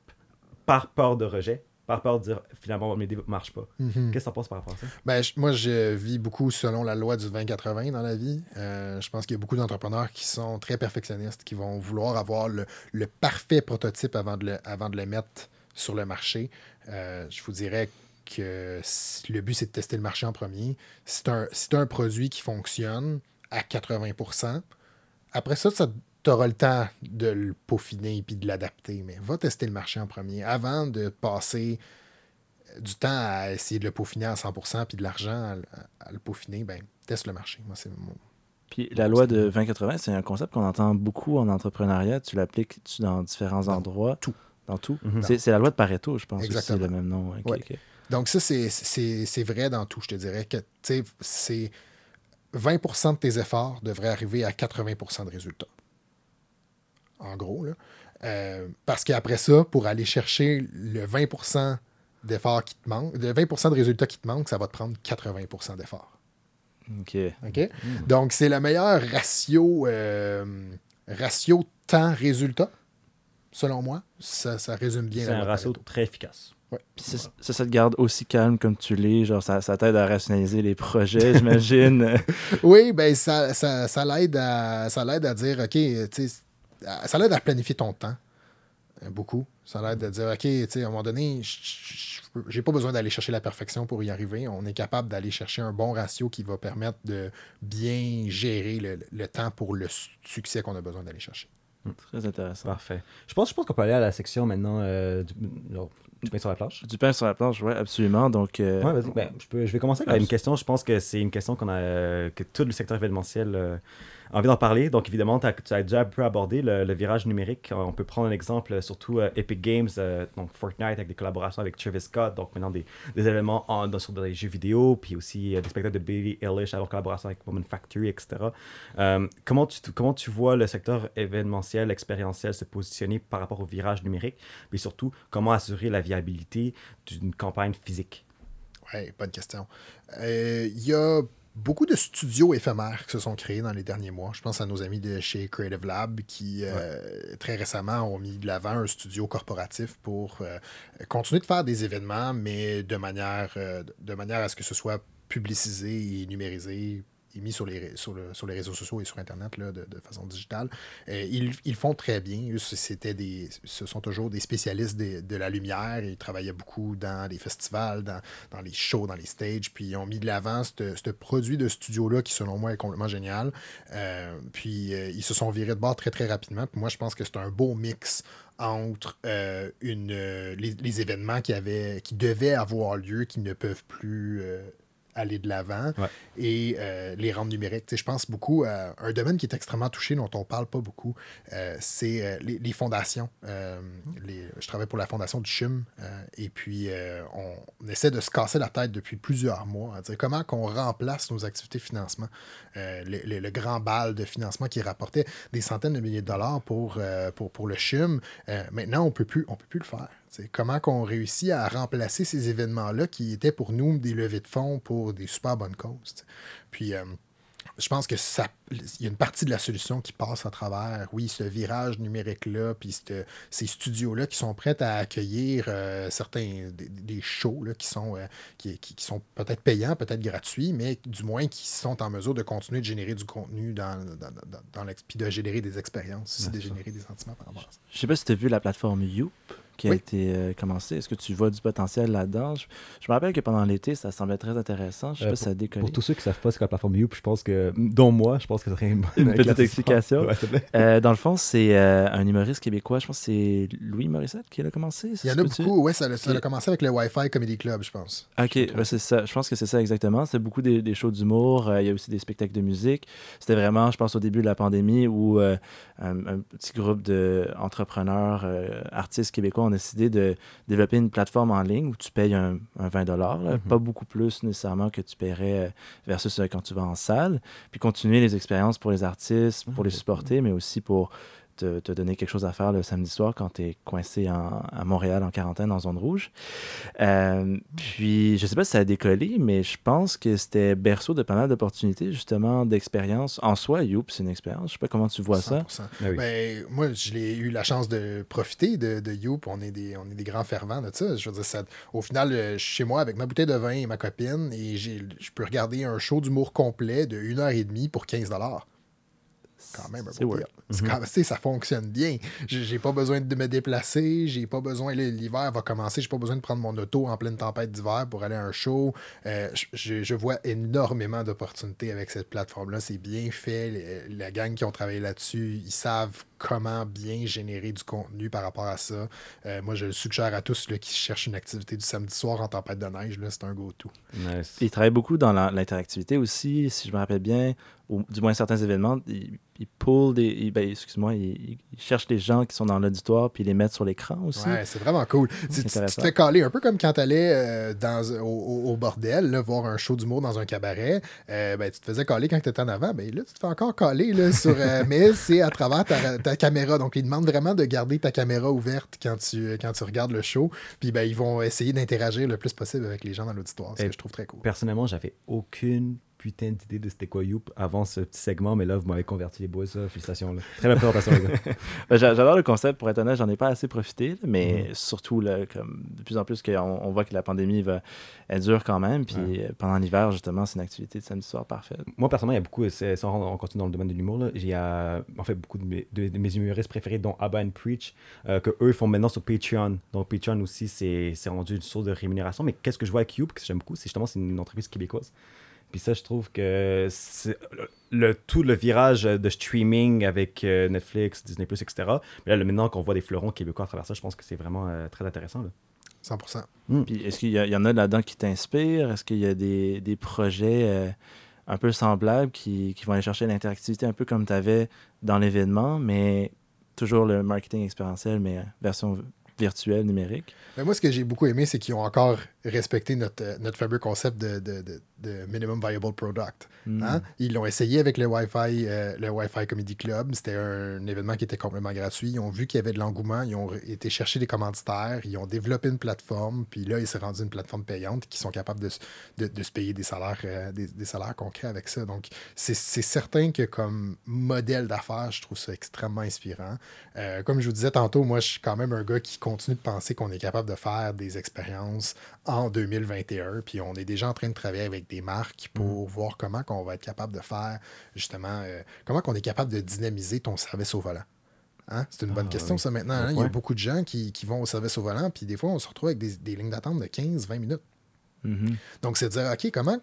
par peur de rejet, par peur de dire finalement mon idée ne marche pas. Mhm. Qu'est-ce que tu penses par rapport à ça? Ben, je- moi, je vis beaucoup selon la loi du 20-80 dans la vie. Euh, je pense qu'il y a beaucoup d'entrepreneurs qui sont très perfectionnistes, qui vont vouloir avoir le, le parfait prototype avant de le, avant de le mettre sur le marché. Euh, je vous dirais que le but, c'est de tester le marché en premier. Si tu as un produit qui fonctionne à 80% après ça, ça tu auras le temps de le peaufiner et de l'adapter. Mais va tester le marché en premier avant de passer du temps à essayer de le peaufiner à 100% puis de l'argent à, le- à le peaufiner, ben, teste le marché. Moi, c'est mon- Puis la loi de 2080, c'est un concept qu'on entend beaucoup en entrepreneuriat. Tu l'appliques tu- dans différents Dans endroits? tout. Dans tout? Mhm. C'est c'est la loi de Pareto, je pense. Exactement. le même nom. Ouais. Donc, ça, c'est- c'est c'est vrai dans tout, je te dirais. que c'est 20% de tes efforts devraient arriver à 80% de résultats. En gros, là. Euh, parce qu'après ça, pour aller chercher le 20% d'efforts qui te manquent, le 20% de résultats qui te manquent, ça va te prendre 80% d'efforts. Ok. OK? Donc, c'est le meilleur ratio, euh, ratio temps-résultat, selon moi. Ça, ça résume bien C'est un ratio très efficace. Puis ça, ça, ça te garde aussi calme comme tu l'es. Genre, ça, ça t'aide à rationaliser les projets, j'imagine. [laughs] Oui, ben ça, ça, ça l'aide à, ça l'aide à dire, OK, tu sais, ça l'aide à planifier ton temps. euh, Beaucoup. Ça l'aide à dire, OK, tu sais, à un moment donné, j'ai pas besoin d'aller chercher la perfection pour y arriver. On est capable d'aller chercher un bon ratio qui va permettre de bien gérer le, le temps pour le su- succès qu'on a besoin d'aller chercher. Très intéressant. Parfait. Je pense, je pense qu'on peut aller à la section maintenant euh, du, genre, du pain sur la planche. Du pain sur la planche, oui, absolument. Donc, euh, Ouais, vas-y. Ben, je, peux, je vais commencer avec une question. Je pense que c'est une question qu'on a, que tout le secteur événementiel euh, a envie d'en parler. Donc, évidemment, tu as déjà un peu abordé le, virage numérique. On peut prendre un exemple, euh, surtout euh, Epic Games, euh, donc Fortnite, avec des collaborations avec Travis Scott. Donc, maintenant, des, des événements en, dans- sur des jeux vidéo, puis aussi des spectacles de Billie Eilish en collaboration avec Woman Factory, etc. Comment, tu, comment tu vois le secteur événementiel, expérientiel se positionner par rapport au virage numérique, mais surtout, comment assurer la viabilité d'une campagne physique? Oui, bonne question. Il y a beaucoup de studios éphémères qui se sont créés dans les derniers mois. Je pense à nos amis de chez Creative Lab qui, euh, très récemment, ont mis de l'avant un studio corporatif pour euh, continuer de faire des événements, mais de manière, euh, de manière à ce que ce soit publicisé et numérisé mis sur les, sur, le- sur les réseaux sociaux et sur Internet de, façon digitale. Euh, ils, font très bien. C'était des, ce sont toujours des spécialistes de la lumière. Ils travaillaient beaucoup dans les festivals, dans, dans les shows, dans les stages. Puis ils ont mis de l'avant ce produit de studio-là qui, selon moi, est complètement génial. Euh, puis euh, ils se sont virés de bord très, très rapidement. Moi, je pense que c'est un beau mix entre une, les, événements qui, avaient, qui devaient avoir lieu, qui ne peuvent plus aller de l'avant, Ouais. et euh, les rentes numériques. Je pense beaucoup à un domaine qui est extrêmement touché, dont on parle pas beaucoup, euh, c'est euh, les, les fondations. Les- je travaille pour la fondation du CHUM, et puis on, on essaie de se casser la tête depuis plusieurs mois à dire comment qu'on remplace nos activités de financement. Le, le- le grand bal de financement qui rapportait des centaines de milliers de dollars pour, pour, pour le CHUM, maintenant, on peut plus, on peut plus le faire. C'est comment qu'on réussit à remplacer ces événements-là qui étaient pour nous des levées de fonds pour des super bonnes causes. t'sais. Puis, euh, je pense que ça, il y a une partie de la solution qui passe à travers, oui, ce virage numérique-là, puis ces studios-là qui sont prêts à accueillir euh, certains des, shows là, qui sont, euh, qui, qui, sont peut-être payants, peut-être gratuits, mais du moins qui sont en mesure de continuer de générer du contenu dans, dans, dans, dans puis de générer des expériences, de générer des sentiments par rapport à ça. Je sais pas si tu as vu la plateforme Youp qui a été euh, commencé? Est-ce que tu vois du potentiel là-dedans? Je, me rappelle que pendant l'été, ça semblait très intéressant. Je sais euh, pas si ça a décollé. Pour tous ceux qui ne savent pas ce qu'est la plateforme Youp, je pense que, dont moi, je pense que ça serait une, une petite explication. Euh, dans le fond, c'est un humoriste québécois. Je pense que c'est Louis Morissette qui a commencé. Il y en a beaucoup. Oui, ça, a commencé avec le Wi-Fi Comedy Club, je pense. OK, c'est ça. Je pense que c'est ça exactement. C'est beaucoup des, shows d'humour. il y a aussi des spectacles de musique. C'était vraiment, je pense, au début de la pandémie où un, un, petit groupe d'entrepreneurs, artistes québécois ont décidé de développer une plateforme en ligne où tu payes un, 20 dollars, mhm. pas beaucoup plus nécessairement que tu paierais euh, versus euh, quand tu vas en salle, puis continuer les expériences pour les artistes, pour les supporter, mais aussi pour te, donner quelque chose à faire le samedi soir quand tu es coincé à Montréal en quarantaine en zone rouge. Euh, puis, je sais pas si ça a décollé, mais je pense que c'était berceau de pas mal d'opportunités, justement, d'expérience. En soi, Youp, c'est une expérience. Je sais pas comment tu vois ça. Ah ben, moi, j'ai eu la chance de profiter de, de Youp. On est, des, on est des grands fervents de ça. Je veux dire, ça, au final, euh, chez moi, avec ma bouteille de vin et ma copine, et je peux regarder un show d'humour complet de 1 heure et demie pour 15 quand même un beau mm Ça fonctionne bien. J'ai pas besoin de me déplacer. J'ai pas besoin. L'hiver va commencer. J'ai pas besoin de prendre mon auto en pleine tempête d'hiver pour aller à un show. Euh, je, vois énormément d'opportunités avec cette plateforme-là. C'est bien fait. la gang qui ont travaillé là-dessus, ils savent comment bien générer du contenu par rapport à ça. Euh, moi, je le suggère à tous qui cherchent une activité du samedi soir en tempête de neige. C'est un go-to. Nice. Ils travaillent beaucoup dans l'interactivité aussi, si je me rappelle bien, ou du moins certains événements. Ils, ils des. Ben, excuse-moi, ils, cherchent les gens qui sont dans l'auditoire puis ils les mettent sur l'écran aussi. Ouais, c'est vraiment cool. Tu, te fais caler un peu comme quand tu allais euh, dans, au, bordel, voir un show d'humour dans un cabaret. Euh, ben, tu te faisais caler quand tu étais en avant. Ben, là, tu te fais encore caler là, sur. [laughs] mais c'est à travers ta ta caméra. Donc, ils demandent vraiment de garder ta caméra ouverte quand tu, quand tu regardes le show. Puis, ben, ils vont essayer d'interagir le plus possible avec les gens dans l'auditoire, ce que je trouve très cool. Personnellement, j'avais aucune putain d'idée de c'était quoi Youp avant ce petit segment, mais là, vous m'avez converti les boys, ça. Félicitations. Là. Très belle présentation, les gars. [laughs] Ben, j'adore le concept, pour être honnête, j'en ai pas assez profité, mais mm. surtout, là, comme de plus en plus, qu'on on voit que la pandémie va, elle dure quand même. Puis euh, pendant l'hiver, justement, c'est une activité de samedi soir parfaite. Moi, personnellement, il y a beaucoup, sans on continue dans le domaine de l'humour, il y a en fait beaucoup de mes, de, mes humoristes préférés, dont Abba and Preach, euh, que eux font maintenant sur Patreon. Donc, Patreon aussi, c'est rendu une source de rémunération. Mais qu'est-ce que je vois avec Youp, que j'aime beaucoup, c'est justement, c'est une entreprise québécoise. Puis ça, je trouve que le, tout le virage de streaming avec euh, Netflix, Disney, etc. Mais là, maintenant qu'on voit des fleurons québécois à travers ça, je pense que c'est vraiment euh, très intéressant. Là. 100%. Hmm. Puis est-ce qu'il y, en a là-dedans qui t'inspirent? Est-ce qu'il y a des, des projets euh, un peu semblables qui, qui vont aller chercher l'interactivité un peu comme tu avais dans l'événement, mais toujours le marketing expérientiel, mais version virtuelle, numérique? Ben, moi, ce que j'ai beaucoup aimé, c'est qu'ils ont encore respecté notre, notre fameux concept de, de de minimum viable product. Hmm. Hein? Ils l'ont essayé avec le Wi-Fi, euh, le Wi-Fi Comedy Club. C'était un événement qui était complètement gratuit. Ils ont vu qu'il y avait de l'engouement. Ils ont été chercher des commanditaires. Ils ont développé une plateforme. Puis là, il s'est rendu une plateforme payante qui sont capables de, se payer des salaires, euh, des, des, salaires concrets avec ça. Donc, c'est certain que comme modèle d'affaires, je trouve ça extrêmement inspirant. Euh, comme je vous disais tantôt, moi, je suis quand même un gars qui continue de penser qu'on est capable de faire des expériences en 2021. Puis on est déjà en train de travailler avec des marques pour mm. voir comment on va être capable de faire, justement, euh, comment on est capable de dynamiser ton service au volant. Hein? C'est une bonne ah, question, ça, maintenant. Hein? Il y a beaucoup de gens qui, vont au service au volant, puis des fois, on se retrouve avec des, lignes d'attente de 15-20 minutes. Mm-hmm. Donc, c'est de dire, OK, comment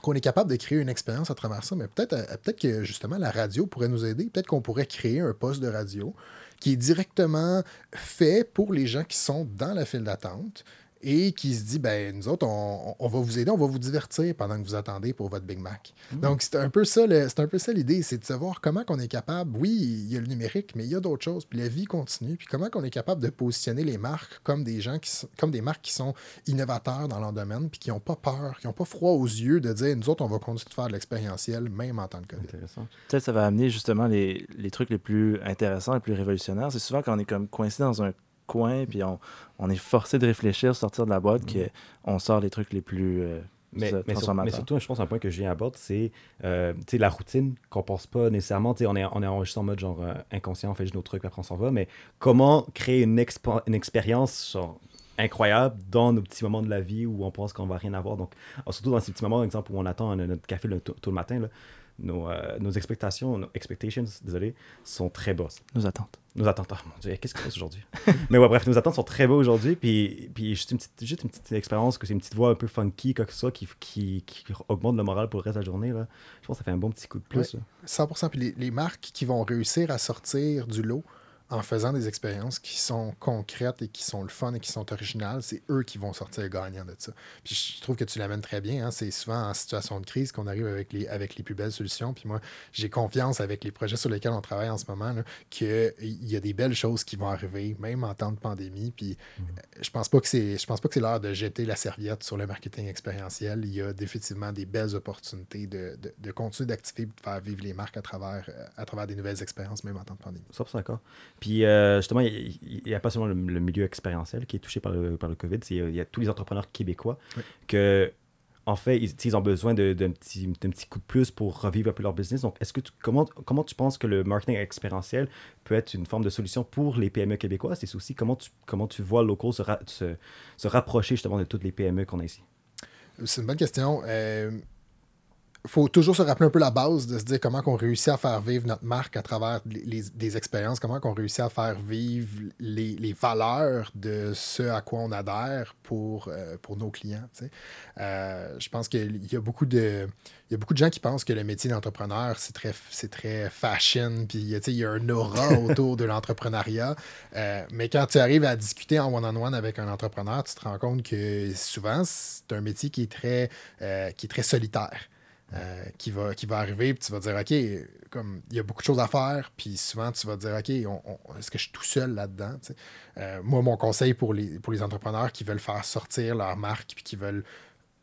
qu'on est capable de créer une expérience à travers ça, mais peut-être euh, peut que justement la radio pourrait nous aider. Peut-être qu'on pourrait créer un poste de radio qui est directement fait pour les gens qui sont dans la file d'attente, et qui se dit ben nous autres on, on, va vous aider, on va vous divertir pendant que vous attendez pour votre Big Mac. Hmm. Donc c'est un peu ça c'est un peu ça l'idée, c'est de savoir comment qu'on est capable. Oui, il y a le numérique, mais il y a d'autres choses, puis la vie continue, puis comment qu'on est capable de positionner les marques comme des gens qui sont, comme des marques qui sont innovateurs dans leur domaine, puis qui n'ont pas peur, qui n'ont pas froid aux yeux de dire nous autres on va continuer de faire de l'expérientiel même en tant que COVID. Intéressant. Peut-être ça va amener justement les, les trucs les plus intéressants, les plus révolutionnaires. C'est souvent quand on est comme coincé dans un coin, puis on, on est forcé de réfléchir, sortir de la boîte, mm. qu'on sort les trucs les plus, euh, Mais, ce mais, sur- mais transformateur. surtout, je pense un point que Julien aborde, c'est euh, la routine qu'on pense pas nécessairement. On est, on est enregistré en mode genre euh, inconscient, on fait juste nos trucs, après on s'en va. Mais comment créer une, expérience genre, incroyable dans nos petits moments de la vie où on pense qu'on va rien avoir. Donc, surtout dans ces petits moments, par exemple, où on attend notre café le, tôt, tôt le matin, là, nos, euh, nos expectations, nos expectations, désolé, sont très basses. Nos attentes. Nos attentes, oh mon dieu, qu'est-ce qui se passe aujourd'hui? [laughs] Mais ouais, bref, nos attentes sont très bas aujourd'hui. Puis, puis juste, une petite, juste une petite expérience, que c'est une petite voix un peu funky, quoi que ce soit, qui, qui, qui augmente le moral pour le reste de la journée. Là. Je pense que ça fait un bon petit coup de plus. Ouais. là. 100%. Puis les, les marques qui vont réussir à sortir du lot en faisant des expériences qui sont concrètes et qui sont le fun et qui sont originales, c'est eux qui vont sortir gagnants de ça. Puis je trouve que tu l'amènes très bien. hein. C'est souvent en situation de crise qu'on arrive avec les, avec les plus belles solutions. Puis moi, j'ai confiance avec les projets sur lesquels on travaille en ce moment qu'il y a des belles choses qui vont arriver, même en temps de pandémie. Puis euh, je pense pas que c'est je pense pas que c'est l'heure de jeter la serviette sur le marketing expérientiel. Il y a définitivement des belles opportunités de, de, de continuer d'activer et de faire vivre les marques à travers, à travers des nouvelles expériences, même en temps de pandémie. 100% d'accord. Puis euh, justement, il n'y a pas seulement le, le milieu expérientiel qui est touché par le, par le COVID, c'est, euh, il y a tous les entrepreneurs québécois Oui. que, en fait, ils, ils ont besoin d'un petit, d'un petit coup de plus pour revivre un peu leur business. Donc, est-ce que tu, comment, comment tu penses que le marketing expérientiel peut être une forme de solution pour les PME québécois? C'est aussi comment tu, comment tu vois Local se, ra- se, se rapprocher justement de toutes les PME qu'on a ici? C'est une bonne question. Il faut toujours se rappeler un peu la base de se dire comment on réussit à faire vivre notre marque à travers les, les- des expériences, comment on réussit à faire vivre les, les valeurs de ce à quoi on adhère pour, euh, pour nos clients. Euh, je pense qu'il y a beaucoup de. Il y a beaucoup de gens qui pensent que le métier d'entrepreneur, c'est très, c'est très fashion, puis il y a un aura [laughs] autour de l'entrepreneuriat. Euh, mais quand tu arrives à discuter en one-on-one avec un entrepreneur, tu te rends compte que souvent, c'est un métier qui est très, qui est très solitaire. Euh, qui, va, qui va arriver, puis tu vas dire, OK, comme il y a beaucoup de choses à faire, puis souvent tu vas dire, OK, est-ce que je suis tout seul là-dedans? Euh, moi, mon conseil pour les, pour les entrepreneurs qui veulent faire sortir leur marque, puis qui veulent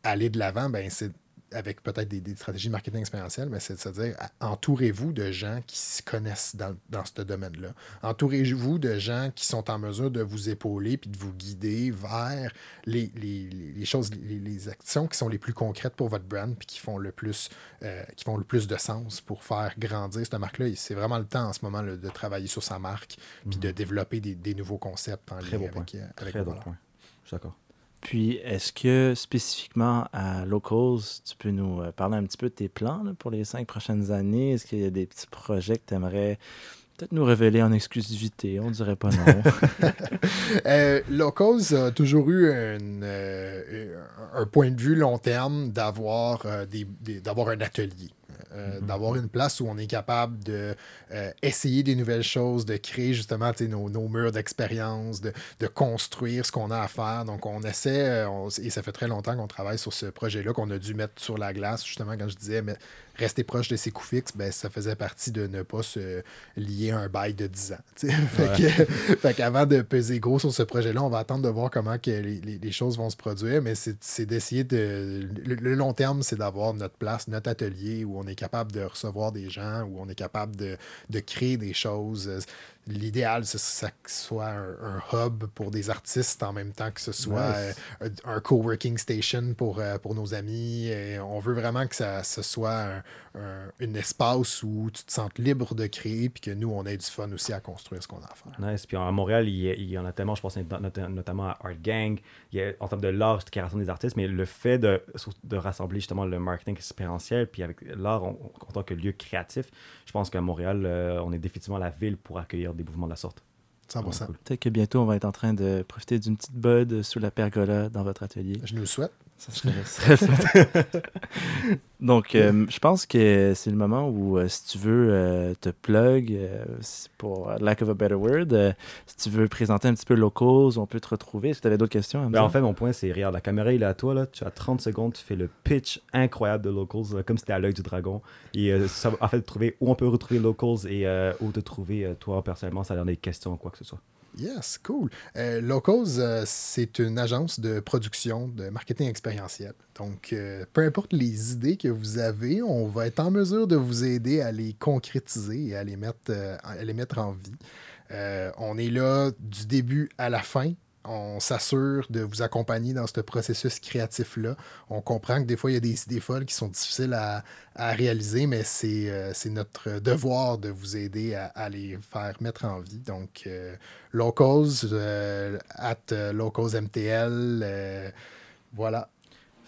aller de l'avant, ben, c'est avec peut-être des, des stratégies de marketing expérientiel, mais c'est de se dire entourez-vous de gens qui se connaissent dans, dans ce domaine-là. Entourez-vous de gens qui sont en mesure de vous épauler puis de vous guider vers les, les- les- choses, les, les actions qui sont les plus concrètes pour votre brand puis qui font le plus, euh, qui font le plus de sens pour faire grandir cette marque-là. C'est vraiment le temps en ce moment là, de travailler sur sa marque puis de développer des, des nouveaux concepts en Très lien point. avec, euh, avec Très bon point. Je suis d'accord. Puis, est-ce que spécifiquement à Locals, tu peux nous euh, parler un petit peu de tes plans là, pour les cinq prochaines années? Est-ce qu'il y a des petits projets que tu aimerais peut-être nous révéler en exclusivité? On dirait pas non. [laughs] [laughs] Euh, Locals a toujours eu une, euh, un point de vue long terme d'avoir euh, des, un atelier. Euh, D'avoir une place où on est capable de euh, essayer des nouvelles choses, de créer justement nos, nos murs d'expérience, de, de construire ce qu'on a à faire. Donc, on essaie, euh, on- et ça fait très longtemps qu'on travaille sur ce projet-là, qu'on a dû mettre sur la glace, justement, quand je disais, mais rester proche de ses coûts fixes, ben, ça faisait partie de ne pas se lier à un bail de 10 ans. [laughs] [laughs] fait, qu'avant de peser gros sur ce projet-là, on va attendre de voir comment que les, les- les choses vont se produire, mais c'est, c'est d'essayer de. Le, le long terme, c'est d'avoir notre place, notre atelier où on est capable de recevoir des gens, où on est capable de créer des choses. L'idéal, c'est ça que ce soit un, un hub pour des artistes en même temps que ce soit Nice. euh, un, un coworking station pour, euh, pour nos amis. Et on veut vraiment que ça, ce soit un, un- un espace où tu te sentes libre de créer puis que nous, on ait du fun aussi à construire ce qu'on a à faire. Nice. Puis à Montréal, il y, a- il y en a tellement, je pense not- not- notamment à Art Gang, il y a, en termes de l'art, qui rassemble des artistes, mais le fait de, de rassembler justement le marketing expérientiel, puis avec l'art en, en tant que lieu créatif, je pense qu'à Montréal, euh, on est définitivement la ville pour accueillir des mouvements de la sorte. 100%. Vraiment cool. peut-être que bientôt, on va être en train de profiter d'une petite bud sous la pergola dans votre atelier. Je nous le souhaite. Ça serait- [laughs] [laughs] Donc, euh, je pense que c'est le moment où, euh, si tu veux euh, te plug, pour lack of a better word, si tu veux présenter un petit peu Locals, on peut te retrouver. Que tu avais d'autres questions? Ben, en fait, mon point, c'est, regarde, la caméra, il est à toi, là. Tu as 30 secondes, tu fais le pitch incroyable de Locals, comme si c'était à l'œil du dragon. Et ça, en fait, trouver où on peut retrouver Locals et où te trouver, toi, personnellement, ça a l'air des questions ou quoi que ce soit. Yes, cool. Euh, Locals, euh, c'est une agence de production de marketing expérientiel. Donc, euh, peu importe les idées que vous avez, on va être en mesure de vous aider à les concrétiser et à les mettre, euh, à les mettre en vie. On est là du début à la fin on s'assure de vous accompagner dans ce processus créatif-là. On comprend que des fois, il y a des idées folles qui sont difficiles à, réaliser, mais c'est notre devoir de vous aider à, les faire mettre en vie. Donc, Locals, at LocalsMTL, voilà.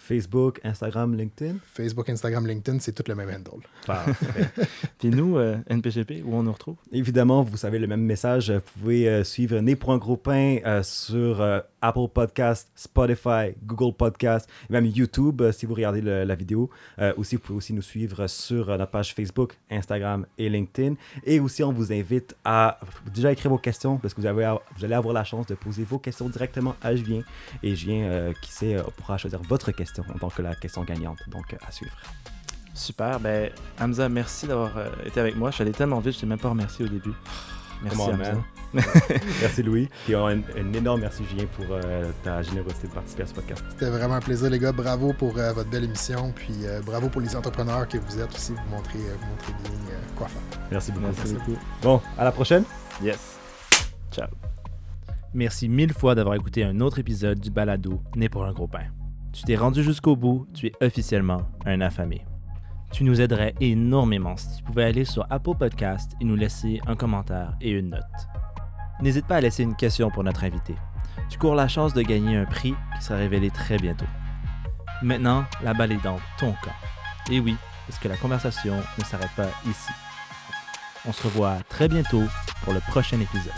Facebook, Instagram, LinkedIn? Facebook, Instagram, LinkedIn, c'est tout le même handle. [laughs] Puis nous, euh, NPGP, où on nous retrouve? Évidemment, vous savez le même message. Vous pouvez euh, suivre Né pour un gros pain euh, sur Apple Podcast, Spotify, Google Podcast, et même YouTube si vous regardez la vidéo. aussi, vous pouvez aussi nous suivre sur notre page Facebook, Instagram et LinkedIn. Et aussi, on vous invite à déjà écrire vos questions parce que vous, avez, vous allez avoir la chance de poser vos questions directement à Julien. Et Julien, qui sait, pourra choisir votre question en tant que la question gagnante. Donc, à suivre. Super. Ben, Hamza, merci d'avoir euh, été avec moi. Je suis allé tellement vite, je t'ai même pas remercié au début. Merci, Hamza. [laughs] merci, Louis. Puis un, énorme merci, Julien, pour euh, ta générosité de participer à ce podcast. C'était vraiment un plaisir, les gars. Bravo pour euh, votre belle émission. Puis bravo pour les entrepreneurs que vous êtes aussi. Vous montrez, vous montrez bien quoi faire. Merci beaucoup. Merci beaucoup. Bon, à la prochaine. Yes. Ciao. Merci mille fois d'avoir écouté un autre épisode du Balado Né pour un gros pain. Tu t'es rendu jusqu'au bout, tu es officiellement un affamé. Tu nous aiderais énormément si tu pouvais aller sur Apple Podcast et nous laisser un commentaire et une note. N'hésite pas à laisser une question pour notre invité. Tu cours la chance de gagner un prix qui sera révélé très bientôt. Maintenant, la balle est dans ton camp. Et oui, parce que la conversation ne s'arrête pas ici. On se revoit très bientôt pour le prochain épisode.